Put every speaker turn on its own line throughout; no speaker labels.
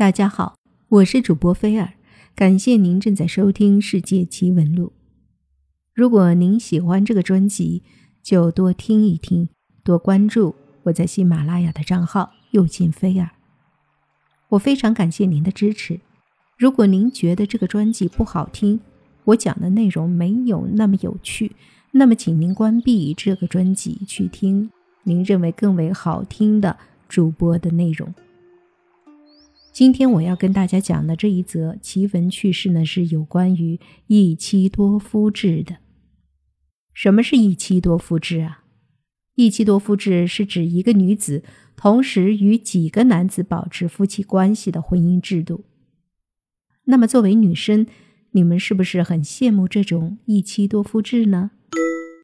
大家好，我是主播菲尔，感谢您正在收听《世界奇闻录》。如果您喜欢这个专辑，就多听一听，多关注我在喜马拉雅的账号“又见菲尔”。我非常感谢您的支持。如果您觉得这个专辑不好听，我讲的内容没有那么有趣，那么请您关闭这个专辑，去听您认为更为好听的主播的内容。今天我要跟大家讲的这一则奇闻趣事呢，是有关于一妻多夫制的。什么是一妻多夫制啊？一妻多夫制是指一个女子同时与几个男子保持夫妻关系的婚姻制度。那么，作为女生，你们是不是很羡慕这种一妻多夫制呢？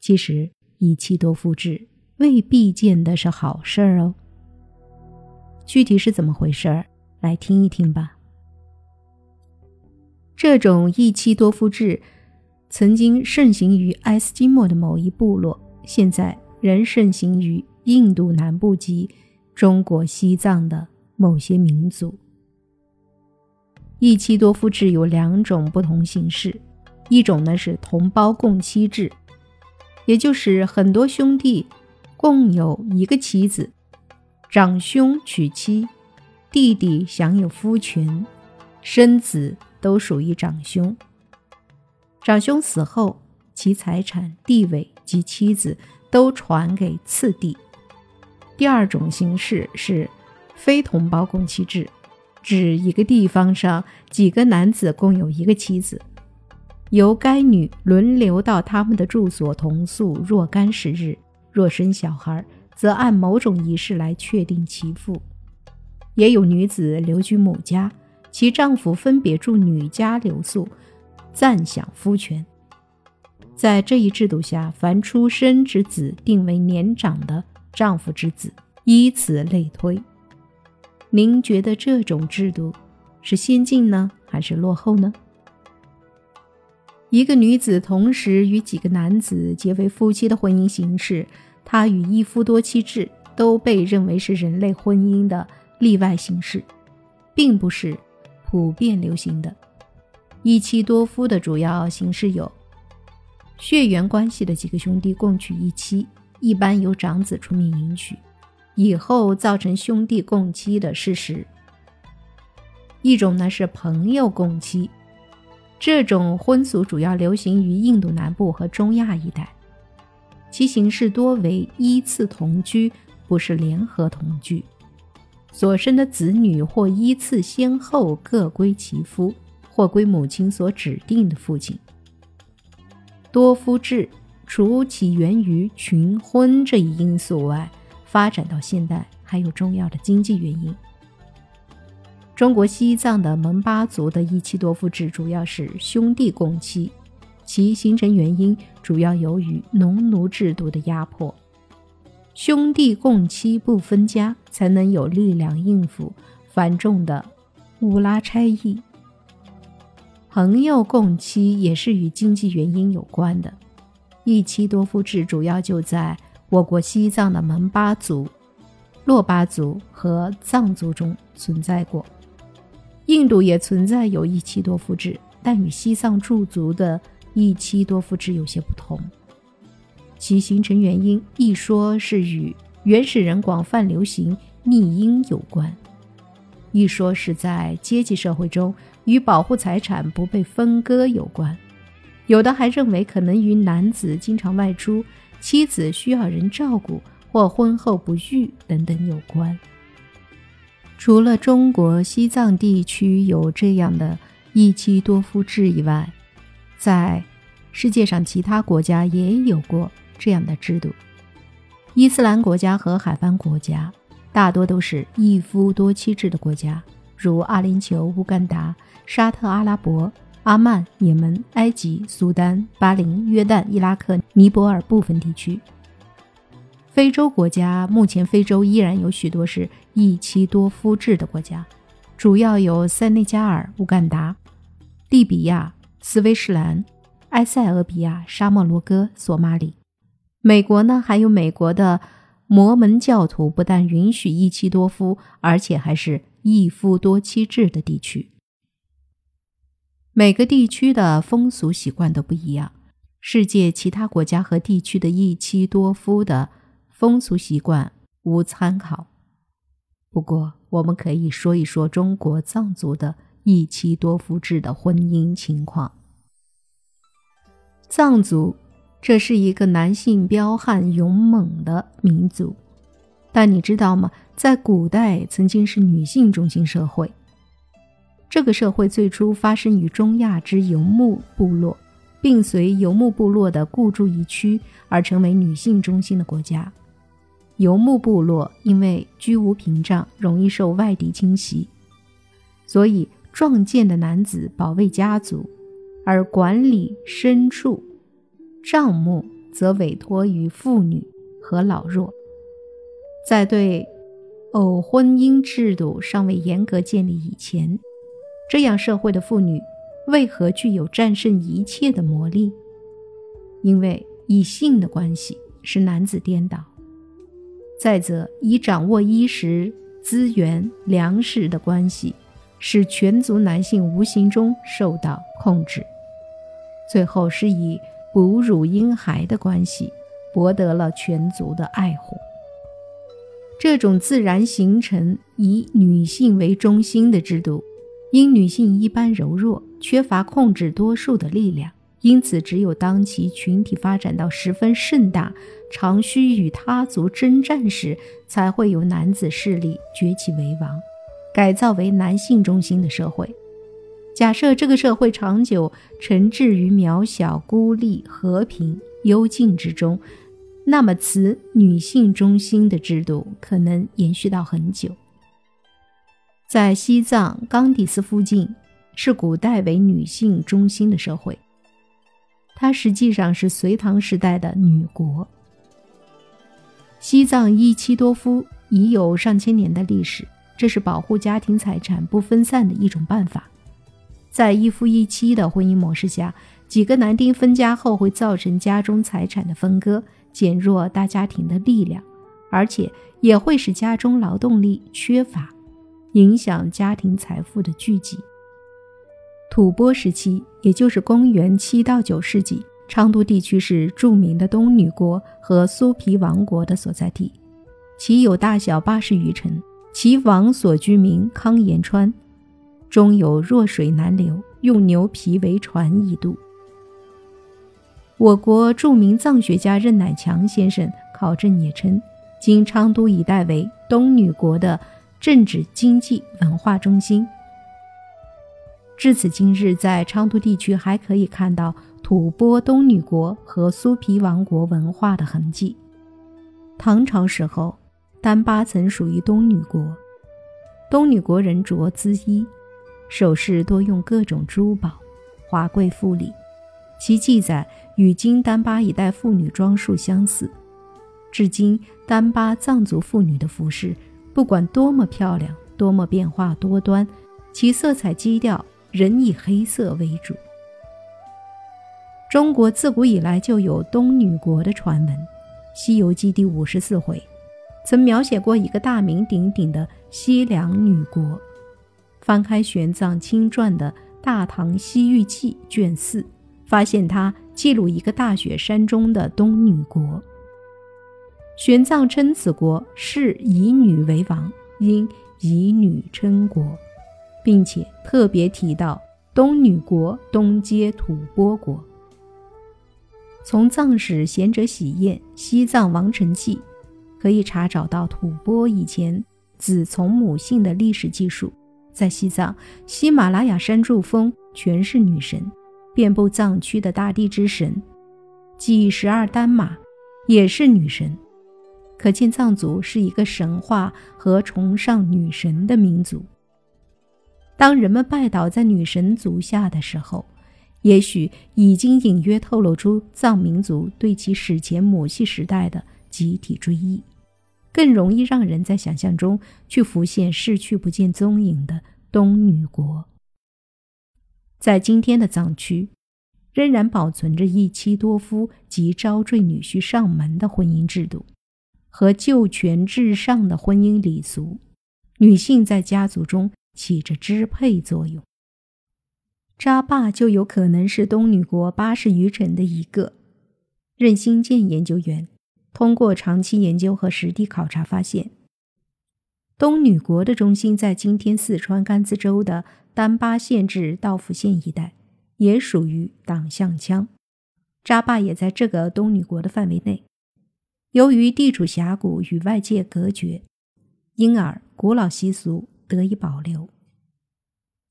其实，一妻多夫制未必见得是好事儿哦。具体是怎么回事儿？来听一听吧。这种一妻多夫制曾经盛行于爱斯基摩的某一部落，现在仍盛行于印度南部及中国西藏的某些民族。一妻多夫制有两种不同形式，一种呢是同胞共妻制，也就是很多兄弟共有一个妻子，长兄娶妻。弟弟享有夫权，生子都属于长兄。长兄死后，其财产、地位及妻子都传给次弟。第二种形式是非同胞共妻制，指一个地方上几个男子共有一个妻子，由该女轮流到他们的住所同宿若干时日，若生小孩，则按某种仪式来确定其父。也有女子留居母家，其丈夫分别住女家留宿，暂享夫权。在这一制度下，凡出生之子定为年长的丈夫之子，依此类推。您觉得这种制度是先进呢，还是落后呢？一个女子同时与几个男子结为夫妻的婚姻形式，它与一夫多妻制都被认为是人类婚姻的。例外形式，并不是普遍流行的。一妻多夫的主要形式有：血缘关系的几个兄弟共娶一妻，一般由长子出面迎娶，以后造成兄弟共妻的事实。一种呢是朋友共妻，这种婚俗主要流行于印度南部和中亚一带，其形式多为依次同居，不是联合同居。所生的子女或依次先后各归其夫，或归母亲所指定的父亲。多夫制除起源于群婚这一因素外，发展到现代还有重要的经济原因。中国西藏的蒙巴族的一妻多夫制主要是兄弟共妻，其形成原因主要由于农奴制度的压迫。兄弟共妻不分家，才能有力量应付繁重的乌拉差役。朋友共妻也是与经济原因有关的。一妻多夫制主要就在我国西藏的门巴族、珞巴族和藏族中存在过。印度也存在有一妻多夫制，但与西藏驻族的一妻多夫制有些不同。其形成原因，一说是与原始人广泛流行逆婴有关，一说是在阶级社会中与保护财产不被分割有关，有的还认为可能与男子经常外出，妻子需要人照顾或婚后不育等等有关。除了中国西藏地区有这样的一妻多夫制以外，在世界上其他国家也有过。这样的制度，伊斯兰国家和海湾国家大多都是一夫多妻制的国家，如阿联酋、乌干达、沙特阿拉伯、阿曼、也门、埃及、苏丹、巴林、约旦、伊拉克、尼泊尔部分地区。非洲国家目前，非洲依然有许多是一妻多夫制的国家，主要有塞内加尔、乌干达、利比亚、斯威士兰、埃塞俄比亚、沙漠罗哥、索马里。美国呢，还有美国的摩门教徒，不但允许一妻多夫，而且还是一夫多妻制的地区。每个地区的风俗习惯都不一样，世界其他国家和地区的一妻多夫的风俗习惯无参考。不过，我们可以说一说中国藏族的一妻多夫制的婚姻情况。藏族，这是一个男性彪悍勇猛的民族，但你知道吗？在古代，曾经是女性中心社会。这个社会最初发生于中亚之游牧部落，并随游牧部落的固住一区而成为女性中心的国家。游牧部落因为居无屏障，容易受外敌侵袭，所以壮健的男子保卫家族，而管理牲畜、账目则委托于妇女和老弱。在对偶婚姻制度尚未严格建立以前。这样社会的妇女为何具有战胜一切的魔力？因为以性的关系使男子颠倒；再则以掌握衣食资源、粮食的关系，使全族男性无形中受到控制；最后是以哺乳婴孩的关系，博得了全族的爱护。这种自然形成以女性为中心的制度。因女性一般柔弱，缺乏控制多数的力量，因此只有当其群体发展到十分盛大，常需与他族征战时，才会有男子势力崛起为王，改造为男性中心的社会。假设这个社会长久沉滞于渺小、孤立、和平、幽静之中，那么此女性中心的制度可能延续到很久。在西藏冈底斯附近，是古代为女性中心的社会。它实际上是隋唐时代的女国。西藏一妻多夫已有上千年的历史，这是保护家庭财产不分散的一种办法。在一夫一妻的婚姻模式下，几个男丁分家后会造成家中财产的分割，减弱大家庭的力量，而且也会使家中劳动力缺乏。影响家庭财富的聚集。吐蕃时期，也就是公元七到九世纪，昌都地区是著名的东女国和苏皮王国的所在地，其有大小八十余城。其王所居民康延川，中有弱水难流，用牛皮为船以渡。我国著名藏学家任乃强先生考证也称，今昌都一带为东女国的。政治、经济、文化中心。至此今日，在昌都地区还可以看到吐蕃东女国和苏皮王国文化的痕迹。唐朝时候，丹巴曾属于东女国。东女国人着缁衣，首饰多用各种珠宝，华贵富丽。其记载与今丹巴一带妇女装束相似。至今，丹巴藏族妇女的服饰。不管多么漂亮，多么变化多端，其色彩基调仍以黑色为主。中国自古以来就有东女国的传闻，《西游记》第五十四回曾描写过一个大名鼎鼎的西凉女国。翻开玄奘亲传的《大唐西域记》卷四，发现它记录一个大雪山中的东女国。玄奘称此国是以女为王，因以女称国，并且特别提到东女国东接吐蕃国。从藏史《贤者喜宴·西藏王臣记》可以查找到吐蕃以前子从母姓的历史记述。在西藏，喜马拉雅山柱峰全是女神，遍布藏区的大地之神，即十二丹玛，也是女神。可见藏族是一个神话和崇尚女神的民族。当人们拜倒在女神足下的时候，也许已经隐约透露出藏民族对其史前母系时代的集体追忆，更容易让人在想象中去浮现逝去不见踪影的东女国。在今天的藏区，仍然保存着一妻多夫及招赘女婿上门的婚姻制度。和旧权至上的婚姻礼俗，女性在家族中起着支配作用。扎坝就有可能是东女国八十余城的一个。任新建研究员通过长期研究和实地考察发现，东女国的中心在今天四川甘孜州的丹巴县至道孚县一带，也属于党项羌。扎坝也在这个东女国的范围内。由于地处峡谷，与外界隔绝，因而古老习俗得以保留。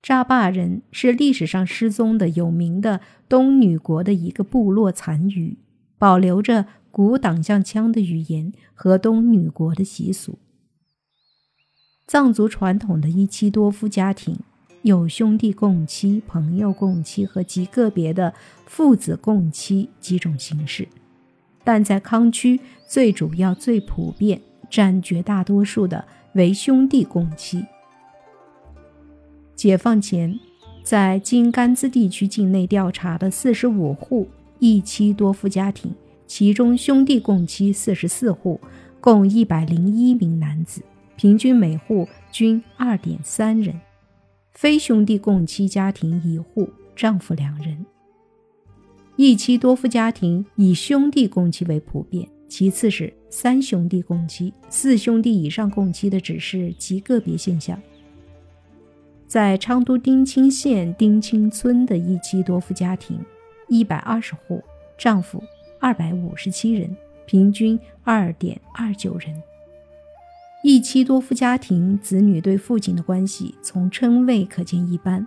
扎坝人是历史上失踪的有名的东女国的一个部落残余，保留着古党项羌的语言和东女国的习俗。藏族传统的一妻多夫家庭有兄弟共妻、朋友共妻和极个别的父子共妻几种形式，但在康区最主要、最普遍、占绝大多数的为兄弟共妻。解放前，在今甘孜地区境内调查的四十五户一妻多夫家庭，其中兄弟共妻四十四户，共一百零一名男子，平均每户均二点三人；非兄弟共妻家庭一户，丈夫两人。一妻多夫家庭以兄弟共妻为普遍，其次是三兄弟共妻，四兄弟以上共妻的只是极个别现象。在昌都丁青县丁青村的一妻多夫家庭，一百二十户，丈夫二百五十七人，平均二点二九人。一妻多夫家庭子女对父亲的关系，从称谓可见一斑。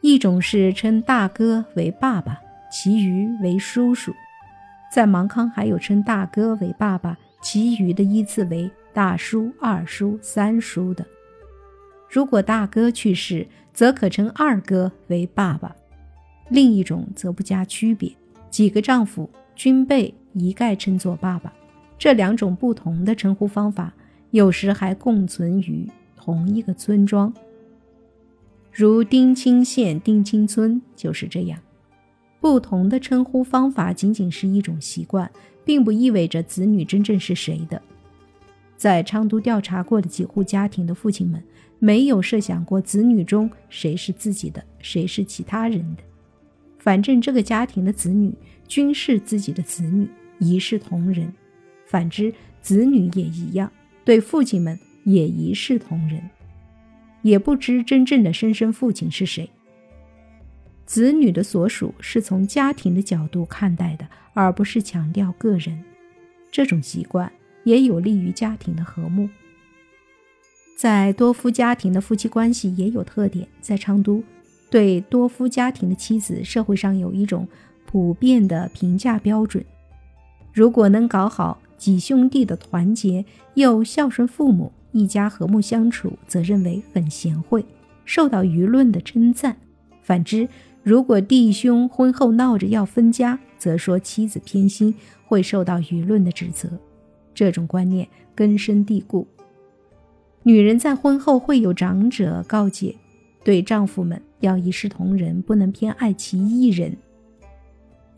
一种是称大哥为爸爸，其余为叔叔；在芒康还有称大哥为爸爸，其余的依次为大叔、二叔、三叔的。如果大哥去世，则可称二哥为爸爸；另一种则不加区别，几个丈夫均被一概称作爸爸。这两种不同的称呼方法，有时还共存于同一个村庄，如丁青县丁青村就是这样。不同的称呼方法仅仅是一种习惯，并不意味着子女真正是谁的。在昌都调查过的几户家庭的父亲们。没有设想过子女中谁是自己的，谁是其他人的。反正这个家庭的子女均是自己的子女，一视同仁；反之，子女也一样，对父亲们也一视同仁。也不知真正的生身父亲是谁。子女的所属是从家庭的角度看待的，而不是强调个人。这种习惯也有利于家庭的和睦。在多夫家庭的夫妻关系也有特点。在昌都，对多夫家庭的妻子，社会上有一种普遍的评价标准：如果能搞好几兄弟的团结，又孝顺父母，一家和睦相处，则认为很贤惠，受到舆论的称赞；反之，如果弟兄婚后闹着要分家，则说妻子偏心，会受到舆论的指责。这种观念根深蒂固。女人在婚后会有长者告诫，对丈夫们要一视同仁，不能偏爱其一人。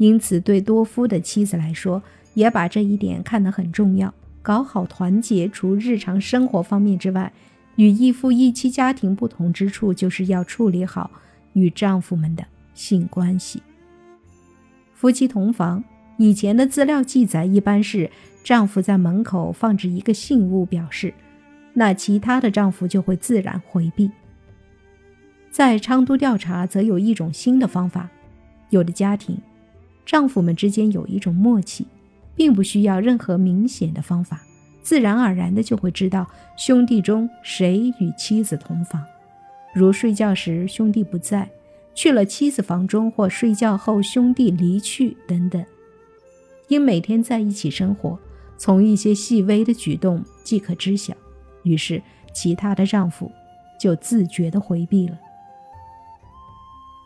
因此，对多夫的妻子来说，也把这一点看得很重要。搞好团结，除日常生活方面之外，与一夫一妻家庭不同之处，就是要处理好与丈夫们的性关系。夫妻同房，以前的资料记载，一般是丈夫在门口放置一个信物表示。那其他的丈夫就会自然回避。在昌都调查，则有一种新的方法：有的家庭，丈夫们之间有一种默契，并不需要任何明显的方法，自然而然的就会知道兄弟中谁与妻子同房。如睡觉时兄弟不在，去了妻子房中，或睡觉后兄弟离去等等。因每天在一起生活，从一些细微的举动即可知晓。于是，其他的丈夫就自觉地回避了。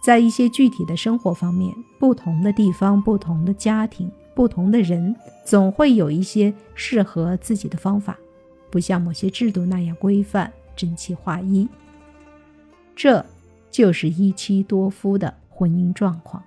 在一些具体的生活方面，不同的地方、不同的家庭、不同的人，总会有一些适合自己的方法，不像某些制度那样规范、整齐划一。这就是一妻多夫的婚姻状况。